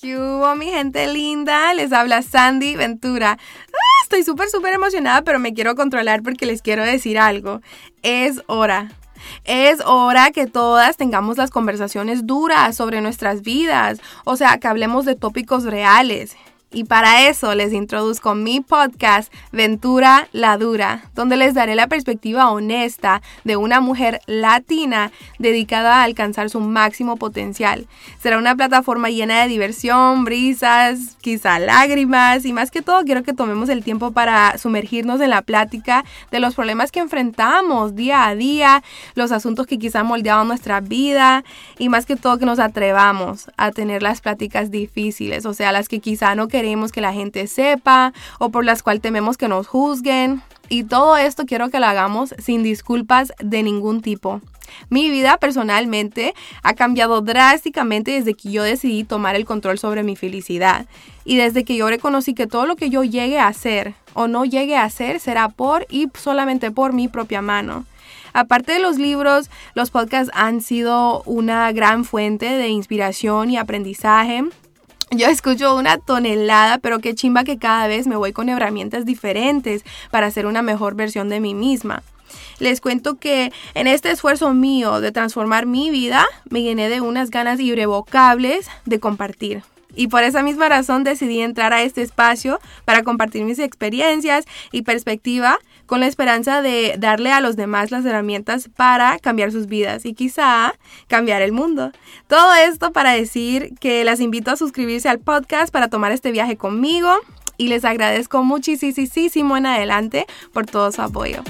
¿Qué hubo, mi gente linda? Les habla Sandy Ventura. Ah, estoy súper, súper emocionada, pero me quiero controlar porque les quiero decir algo. Es hora. Es hora que todas tengamos las conversaciones duras sobre nuestras vidas, o sea, que hablemos de tópicos reales. Y para eso les introduzco mi podcast Ventura la Dura, donde les daré la perspectiva honesta de una mujer latina dedicada a alcanzar su máximo potencial. Será una plataforma llena de diversión, brisas, quizá lágrimas y más que todo quiero que tomemos el tiempo para sumergirnos en la plática de los problemas que enfrentamos día a día, los asuntos que quizá moldeaban nuestra vida y más que todo que nos atrevamos a tener las pláticas difíciles, o sea, las que quizá no queremos queremos que la gente sepa o por las cuales tememos que nos juzguen. Y todo esto quiero que lo hagamos sin disculpas de ningún tipo. Mi vida personalmente ha cambiado drásticamente desde que yo decidí tomar el control sobre mi felicidad y desde que yo reconocí que todo lo que yo llegue a hacer o no llegue a hacer será por y solamente por mi propia mano. Aparte de los libros, los podcasts han sido una gran fuente de inspiración y aprendizaje. Yo escucho una tonelada, pero qué chimba que cada vez me voy con herramientas diferentes para hacer una mejor versión de mí misma. Les cuento que en este esfuerzo mío de transformar mi vida, me llené de unas ganas irrevocables de compartir. Y por esa misma razón decidí entrar a este espacio para compartir mis experiencias y perspectiva con la esperanza de darle a los demás las herramientas para cambiar sus vidas y quizá cambiar el mundo. Todo esto para decir que las invito a suscribirse al podcast para tomar este viaje conmigo y les agradezco muchísimo en adelante por todo su apoyo.